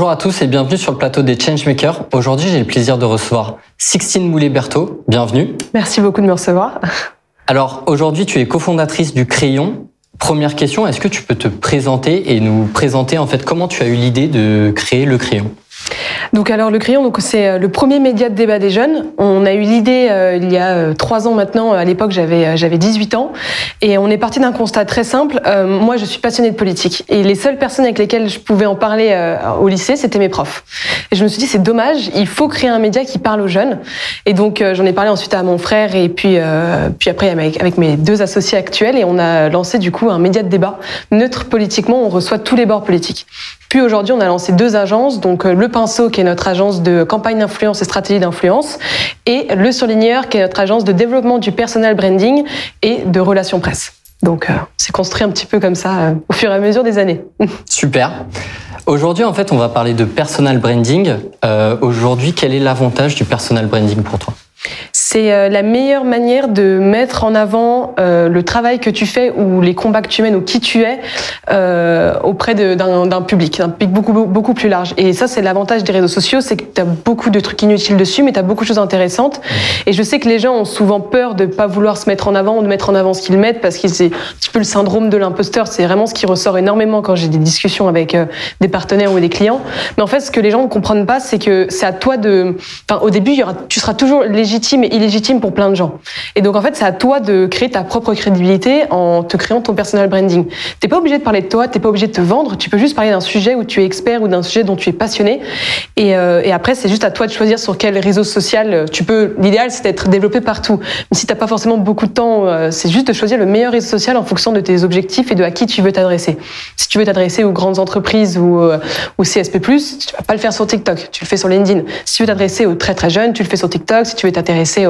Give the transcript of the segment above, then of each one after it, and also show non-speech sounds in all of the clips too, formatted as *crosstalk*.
Bonjour à tous et bienvenue sur le plateau des Changemakers. Aujourd'hui, j'ai le plaisir de recevoir Sixtine Moulet-Berthaud. Bienvenue. Merci beaucoup de me recevoir. Alors, aujourd'hui, tu es cofondatrice du Crayon. Première question, est-ce que tu peux te présenter et nous présenter en fait comment tu as eu l'idée de créer le Crayon? Donc alors le Crayon, donc c'est euh, le premier média de débat des jeunes. On a eu l'idée euh, il y a euh, trois ans maintenant. À l'époque, j'avais j'avais 18 ans, et on est parti d'un constat très simple. moi, je suis passionnée de politique, et les seules personnes avec lesquelles je pouvais en parler au lycée, c'était mes profs. Et je me suis dit, c'est dommage. Il faut créer un média qui parle aux jeunes. Et donc j'en ai parlé ensuite à mon frère, et puis puis après avec, avec mes deux associés actuels, et on a lancé du coup un média de débat neutre politiquement. On reçoit tous les bords politiques. Puis aujourd'hui, on a lancé deux agences, donc Le Pinceau, qui est notre agence de campagne d'influence et stratégie d'influence, et Le Surligneur, qui est notre agence de développement du personal branding et de relations presse. Donc, euh, c'est construit un petit peu comme ça euh, au fur et à mesure des années. *laughs* Super. Aujourd'hui, en fait, on va parler de personal branding. Euh, aujourd'hui, quel est l'avantage du personal branding pour toi? C'est euh, la meilleure manière de mettre en avant euh, le travail que tu fais ou les combats que tu mènes ou qui tu es euh, auprès d'un public, d'un public beaucoup, beaucoup plus large. Et ça, c'est l'avantage des réseaux sociaux, c'est que tu as beaucoup de trucs inutiles dessus, mais tu as beaucoup de choses intéressantes. Mmh. Et je sais que les gens ont souvent peur de pas vouloir se mettre en avant ou de mettre en avant ce qu'ils mettent parce que c'est un petit peu le syndrome de l'imposteur. C'est vraiment ce qui ressort énormément quand j'ai des discussions avec des partenaires ou des clients. Mais en fait, ce que les gens ne comprennent pas, c'est que c'est à toi de... Enfin, au début, il y aura, tu seras toujours légitime et illégitime pour plein de gens. Et donc en fait, c'est à toi de créer ta propre crédibilité en te créant ton personal branding. T'es pas obligé de parler de toi, t'es pas obligé de te vendre. Tu peux juste parler d'un sujet où tu es expert ou d'un sujet dont tu es passionné. Et, euh, après, c'est juste à toi de choisir sur quel réseau social euh, tu peux. L'idéal, c'est d'être développé partout. Mais si t'as pas forcément beaucoup de temps, euh, c'est juste de choisir le meilleur réseau social en fonction de tes objectifs et de à qui tu veux t'adresser. Si tu veux t'adresser aux grandes entreprises ou, ou CSP+, tu vas pas le faire sur TikTok, tu le fais sur LinkedIn. Si tu veux t'adresser aux très très jeunes, tu le fais sur TikTok. Si tu veux t'intéresser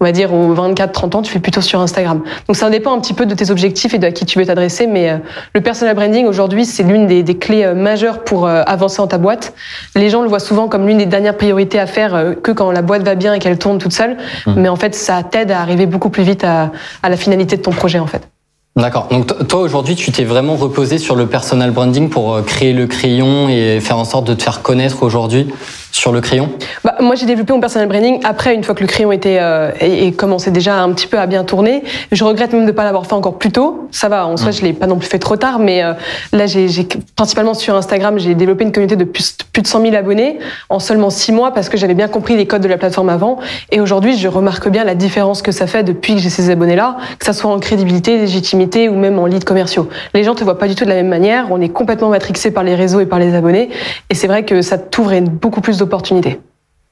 on va dire aux 24-30 ans, tu fais plutôt sur Instagram. Donc ça dépend un petit peu de tes objectifs et de à qui tu veux t'adresser, mais euh, le personal branding aujourd'hui, c'est l'une des, clés euh, majeures pour euh, avancer dans ta boîte. Les gens le voient souvent comme l'une des dernières priorités à faire que quand la boîte va bien et qu'elle tourne toute seule, mmh. mais en fait, ça t'aide à arriver beaucoup plus vite à, à la finalité de ton projet en fait. D'accord. Donc toi aujourd'hui, tu t'es vraiment reposé sur le personal branding pour créer le crayon et faire en sorte de te faire connaître aujourd'hui? Sur le crayon bah, Moi, j'ai développé mon personal branding après, une fois que le crayon était euh, et, commençait déjà un petit peu à bien tourner. Je regrette même de ne pas l'avoir fait encore plus tôt. Ça va, en soi, mm. je l'ai pas non plus fait trop tard, mais euh, là, j'ai principalement sur Instagram, j'ai développé une communauté de plus, plus, de 100 000 abonnés en seulement 6 mois parce que j'avais bien compris les codes de la plateforme avant. Et aujourd'hui, je remarque bien la différence que ça fait depuis que j'ai ces abonnés-là, que ça soit en crédibilité, légitimité ou même en leads commerciaux. Les gens te voient pas du tout de la même manière. On est complètement matrixé par les réseaux et par les abonnés. Et c'est vrai que ça t'ouvre beaucoup plus d'opportunités.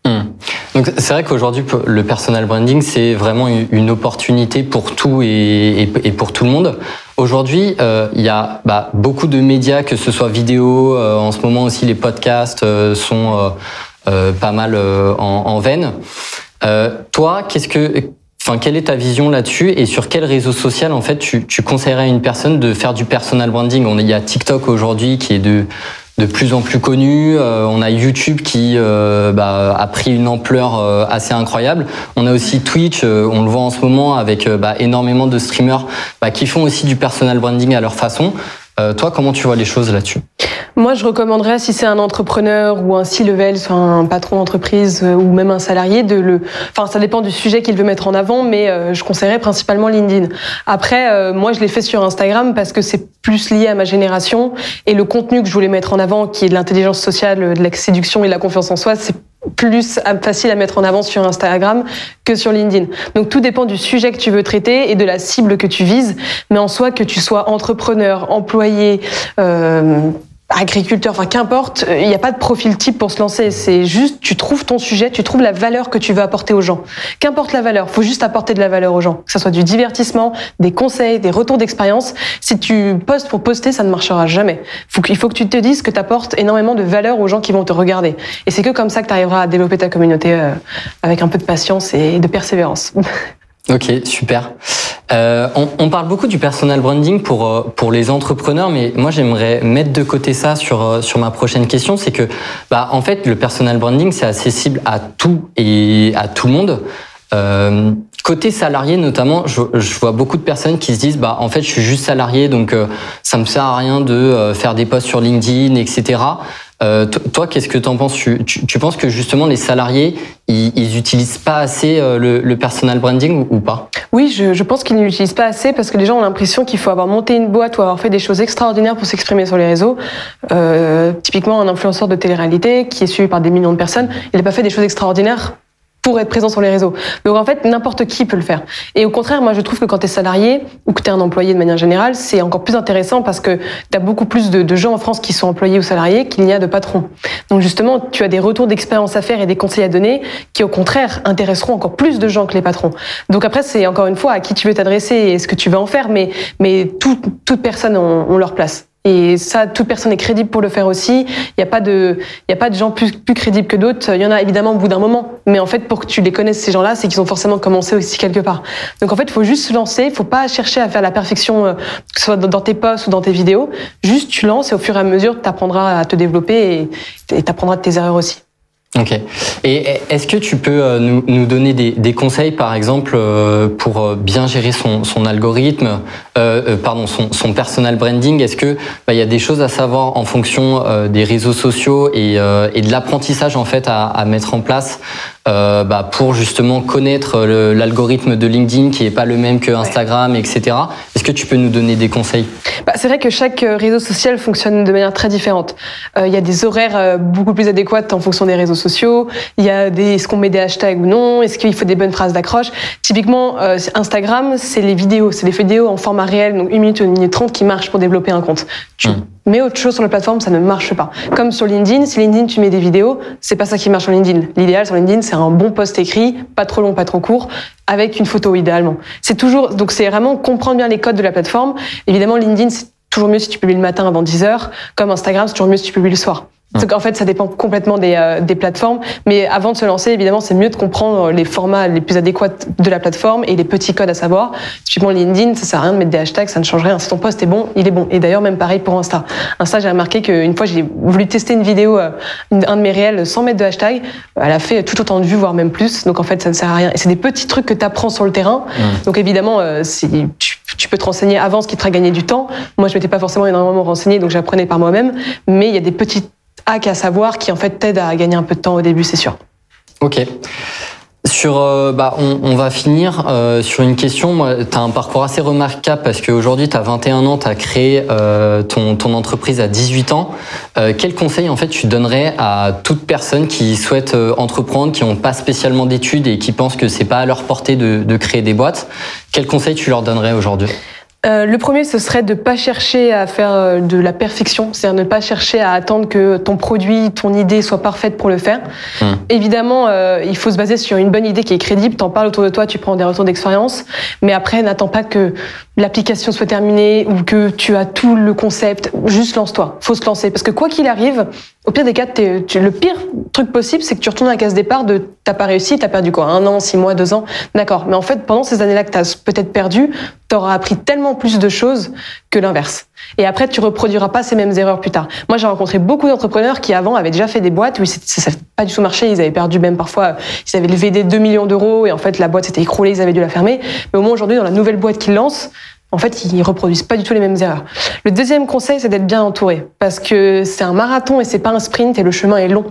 Hmm. Donc c'est vrai qu'aujourd'hui le personal branding c'est vraiment une opportunité pour tout et, pour tout le monde. Aujourd'hui euh, il y a bah, beaucoup de médias que ce soit vidéo, euh, en ce moment aussi les podcasts euh, sont pas mal en, en, veine. toi qu'est-ce que Enfin, quelle est ta vision là-dessus et sur quel réseau social en fait tu, conseillerais à une personne de faire du personal branding? Il y a TikTok aujourd'hui qui est de de plus en plus connu. Euh, on a YouTube qui euh, bah, a pris une ampleur euh, assez incroyable. On a aussi Twitch, on le voit en ce moment avec bah, énormément de streamers bah, qui font aussi du personal branding à leur façon. toi, comment tu vois les choses là-dessus? Moi, je recommanderais, si c'est un entrepreneur ou un C-level, soit un patron d'entreprise euh, ou même un salarié, de le. Enfin, ça dépend du sujet qu'il veut mettre en avant, mais euh, je conseillerais principalement LinkedIn. Après, euh, moi, je l'ai fait sur Instagram parce que c'est plus lié à ma génération et le contenu que je voulais mettre en avant, qui est de l'intelligence sociale, de la séduction et de la confiance en soi, c'est plus facile à mettre en avant sur Instagram que sur LinkedIn. Donc tout dépend du sujet que tu veux traiter et de la cible que tu vises, mais en soi que tu sois entrepreneur, employé, euh, agriculteur, enfin qu'importe, euh, il n'y a pas de profil type pour se lancer. C'est juste, tu trouves ton sujet, tu trouves la valeur que tu veux apporter aux gens. Qu'importe la valeur, faut juste apporter de la valeur aux gens. Que ce soit du divertissement, des conseils, des retours d'expérience. Si tu postes pour poster, ça ne marchera jamais. Il faut que tu te dises que tu apportes énormément de valeur aux gens qui vont te regarder. Et c'est que comme ça que tu arriveras à développer ta communauté euh, avec un peu de patience et de persévérance. *laughs* Ok, super. Euh, on, on, parle beaucoup du personal branding pour euh, pour les entrepreneurs, mais moi j'aimerais mettre de côté ça sur euh, sur ma prochaine question, c'est que bah en fait le personal branding c'est accessible à tout et à tout le monde. Euh, côté salarié notamment, je, je, vois beaucoup de personnes qui se disent bah en fait je suis juste salarié donc euh, ça me sert à rien de faire des posts sur LinkedIn etc. Euh, toi, qu'est-ce que tu en penses? Tu, tu, penses que justement les salariés, ils, ils utilisent pas assez euh, le, le personal branding ou, pas? Oui, je, je pense qu'ils ne l'utilisent pas assez parce que les gens ont l'impression qu'il faut avoir monté une boîte ou avoir fait des choses extraordinaires pour s'exprimer sur les réseaux. Euh, typiquement, un influenceur de télé-réalité qui est suivi par des millions de personnes, il n'a pas fait des choses extraordinaires pour être présent sur les réseaux. Donc en fait, n'importe qui peut le faire. Et au contraire, moi je trouve que quand tu es salarié ou que tu es un employé de manière générale, c'est encore plus intéressant parce que tu as beaucoup plus de, gens en France qui sont employés ou salariés qu'il n'y a de patrons. Donc justement, tu as des retours d'expérience à faire et des conseils à donner qui au contraire intéresseront encore plus de gens que les patrons. Donc après, c'est encore une fois à qui tu veux t'adresser et ce que tu veux en faire, mais, mais tout, toute personne ont leur place. Et ça, toute personne est crédible pour le faire aussi. Il n'y a pas de, il a pas de gens plus, plus crédibles que d'autres. Il y en a évidemment au bout d'un moment. Mais en fait, pour que tu les connaisses, ces gens-là, c'est qu'ils ont forcément commencé aussi quelque part. Donc en fait, il faut juste se lancer. Il faut pas chercher à faire la perfection, euh, que ce soit dans tes posts ou dans tes vidéos. Juste, tu lances et au fur et à mesure, tu apprendras à te développer et tu apprendras de tes erreurs aussi. Ok. Et est-ce que tu peux euh, nous, nous donner des, des, conseils, par exemple, euh, pour euh, bien gérer son, son algorithme, euh, pardon, son, son, personal branding? Est-ce que bah, il y a des choses à savoir en fonction des réseaux sociaux et, et de l'apprentissage en fait à, à, mettre en place euh, bah, pour justement connaître l'algorithme de LinkedIn qui est pas le même que Instagram, ouais. etc. Que tu peux nous donner des conseils? Bah, C'est vrai que chaque réseau social fonctionne de manière très différente. Euh, il y a des horaires euh, beaucoup plus adéquats en fonction des réseaux sociaux. Il y a des est-ce qu'on met des hashtags ou non? Est-ce qu'il faut des bonnes phrases d'accroche? Typiquement, euh, Instagram, c'est les vidéos, c'est les vidéos en format réel, donc une minute ou une minute trente qui marchent pour développer un compte. Tu, hum mets autre chose sur la plateforme, ça ne marche pas. Comme sur LinkedIn, si LinkedIn tu mets des vidéos, c'est pas ça qui marche sur LinkedIn. L'idéal sur LinkedIn, c'est un bon post écrit, pas trop long, pas trop court, avec une photo idéalement. C'est toujours, donc c'est vraiment comprendre bien les codes de la plateforme. Évidemment, LinkedIn, c'est toujours mieux si tu publies le matin avant 10 heures. Comme Instagram, c'est toujours mieux si tu publies le soir. Donc en fait, ça dépend complètement des, euh, des plateformes. Mais avant de se lancer, évidemment, c'est mieux de comprendre les formats les plus adéquats de la plateforme et les petits codes à savoir. Typiquement LinkedIn, ça sert à rien de mettre des hashtags, ça ne change rien. Si ton post est bon, il est bon. Et d'ailleurs, même pareil pour Insta. Insta, j'ai remarqué qu'une fois, j'ai voulu tester une vidéo, euh, un de mes réels, sans mettre de hashtag. Elle a fait tout autant de vues, voire même plus. Donc en fait, ça ne sert à rien. Et c'est des petits trucs que tu apprends sur le terrain. Mmh. Donc évidemment, euh, tu, tu, peux te renseigner avant, ce qui te fera gagner du temps. Moi, je m'étais pas forcément énormément renseigné, donc j'apprenais par moi-même. Mais il y a des petites hack à savoir qui en fait t'aide à gagner un peu de temps au début, c'est sûr. Ok. Sur, euh, bah, on, on, va finir euh, sur une question. Tu as un parcours assez remarquable parce qu'aujourd'hui, tu as 21 ans, tu as créé euh, ton, ton, entreprise à 18 ans. Euh, quel conseil en fait tu donnerais à toute personne qui souhaite euh, entreprendre, qui n'ont pas spécialement d'études et qui pensent que c'est pas à leur portée de, de créer des boîtes? Quel conseil tu leur donnerais aujourd'hui? Euh, le premier, ce serait de pas chercher à faire euh, de la perfection, c'est-à-dire ne pas chercher à attendre que ton produit, ton idée soit parfaite pour le faire. Mmh. Évidemment, euh, il faut se baser sur une bonne idée qui est crédible. T'en parles autour de toi, tu prends des retours d'expérience, mais après, n'attends pas que l'application soit terminée ou que tu as tout le concept. Juste lance-toi. Faut se lancer parce que quoi qu'il arrive, au pire des cas, tu, le pire truc possible, c'est que tu retournes à la case départ de t'as pas réussi, t'as perdu quoi, un an, six mois, deux ans, d'accord. Mais en fait, pendant ces années-là que t'as peut-être perdu, t'auras appris tellement plus de choses que l'inverse. Et après, tu reproduiras pas ces mêmes erreurs plus tard. Moi, j'ai rencontré beaucoup d'entrepreneurs qui avant avaient déjà fait des boîtes où ça n'a pas du tout marché. Ils avaient perdu même parfois, ils avaient levé des 2 millions d'euros et en fait, la boîte s'était écroulée, ils avaient dû la fermer. Mais au moins aujourd'hui, dans la nouvelle boîte qu'ils lancent, en fait, ils reproduisent pas du tout les mêmes erreurs. Le deuxième conseil, c'est d'être bien entouré, parce que c'est un marathon et c'est pas un sprint et le chemin est long.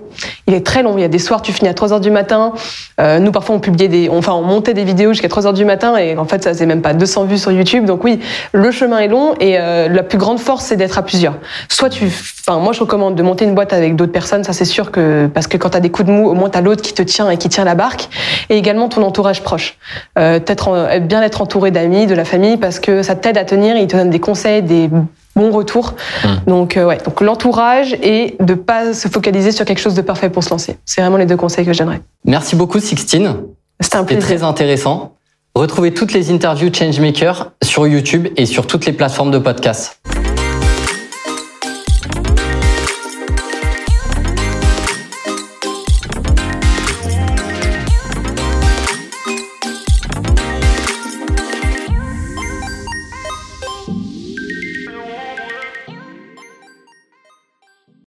Il est très long. Il y a des soirs, tu finis à 3 heures du matin. Euh, nous, parfois, on publiait des, enfin, on montait des vidéos jusqu'à 3 heures du matin et en fait, ça c'est même pas 200 vues sur YouTube. Donc oui, le chemin est long et euh, la plus grande force, c'est d'être à plusieurs. Soit tu, enfin, moi, je recommande de monter une boîte avec d'autres personnes. Ça, c'est sûr que parce que quand tu as des coups de mou, au moins t'as l'autre qui te tient et qui tient la barque. Et également ton entourage proche. Euh, être bien être entouré d'amis, de la famille, parce que ça t'aide à tenir, il te donne des conseils, des bons retours. Mmh. Donc euh, ouais, donc l'entourage et de pas se focaliser sur quelque chose de parfait pour se lancer. C'est vraiment les deux conseils que je donnerais. Merci beaucoup Sixtine. C'était un plaisir. très intéressant. Retrouvez toutes les interviews Changemaker sur YouTube et sur toutes les plateformes de podcast.